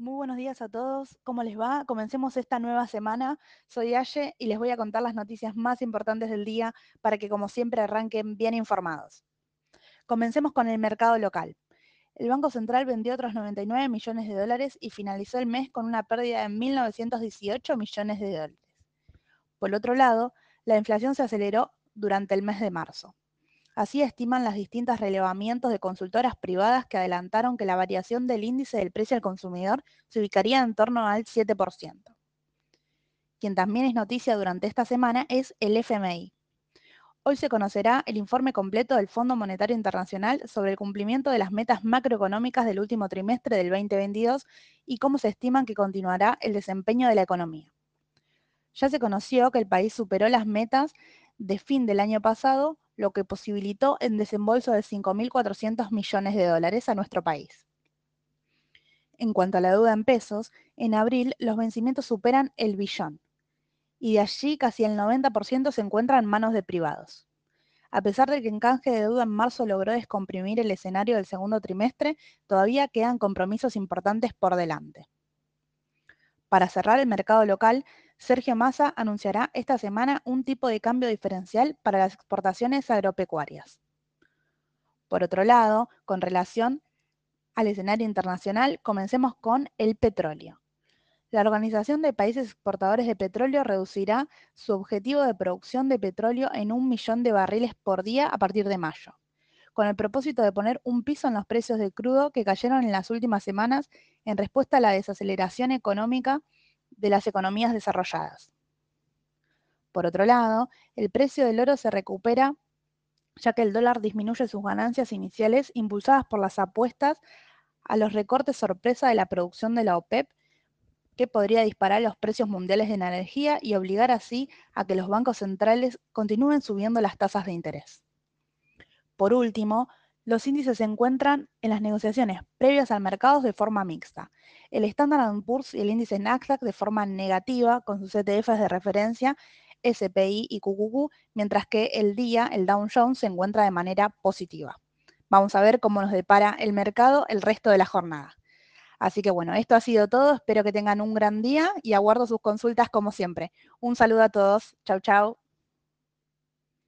Muy buenos días a todos. ¿Cómo les va? Comencemos esta nueva semana. Soy Aye y les voy a contar las noticias más importantes del día para que, como siempre, arranquen bien informados. Comencemos con el mercado local. El Banco Central vendió otros 99 millones de dólares y finalizó el mes con una pérdida de 1.918 millones de dólares. Por otro lado, la inflación se aceleró durante el mes de marzo. Así estiman las distintas relevamientos de consultoras privadas que adelantaron que la variación del índice del precio al consumidor se ubicaría en torno al 7%. Quien también es noticia durante esta semana es el FMI. Hoy se conocerá el informe completo del Fondo Monetario Internacional sobre el cumplimiento de las metas macroeconómicas del último trimestre del 2022 y cómo se estiman que continuará el desempeño de la economía. Ya se conoció que el país superó las metas de fin del año pasado lo que posibilitó el desembolso de 5.400 millones de dólares a nuestro país. En cuanto a la deuda en pesos, en abril los vencimientos superan el billón y de allí casi el 90% se encuentra en manos de privados. A pesar de que en canje de deuda en marzo logró descomprimir el escenario del segundo trimestre, todavía quedan compromisos importantes por delante. Para cerrar el mercado local, Sergio Massa anunciará esta semana un tipo de cambio diferencial para las exportaciones agropecuarias. Por otro lado, con relación al escenario internacional, comencemos con el petróleo. La Organización de Países Exportadores de Petróleo reducirá su objetivo de producción de petróleo en un millón de barriles por día a partir de mayo, con el propósito de poner un piso en los precios de crudo que cayeron en las últimas semanas en respuesta a la desaceleración económica de las economías desarrolladas. Por otro lado, el precio del oro se recupera ya que el dólar disminuye sus ganancias iniciales impulsadas por las apuestas a los recortes sorpresa de la producción de la OPEP, que podría disparar los precios mundiales de energía y obligar así a que los bancos centrales continúen subiendo las tasas de interés. Por último, los índices se encuentran en las negociaciones previas al mercado de forma mixta. El Standard Poor's y el índice Nasdaq de forma negativa con sus ETFs de referencia SPI y QQQ, mientras que el día, el Dow Jones, se encuentra de manera positiva. Vamos a ver cómo nos depara el mercado el resto de la jornada. Así que bueno, esto ha sido todo. Espero que tengan un gran día y aguardo sus consultas como siempre. Un saludo a todos. Chau, chau.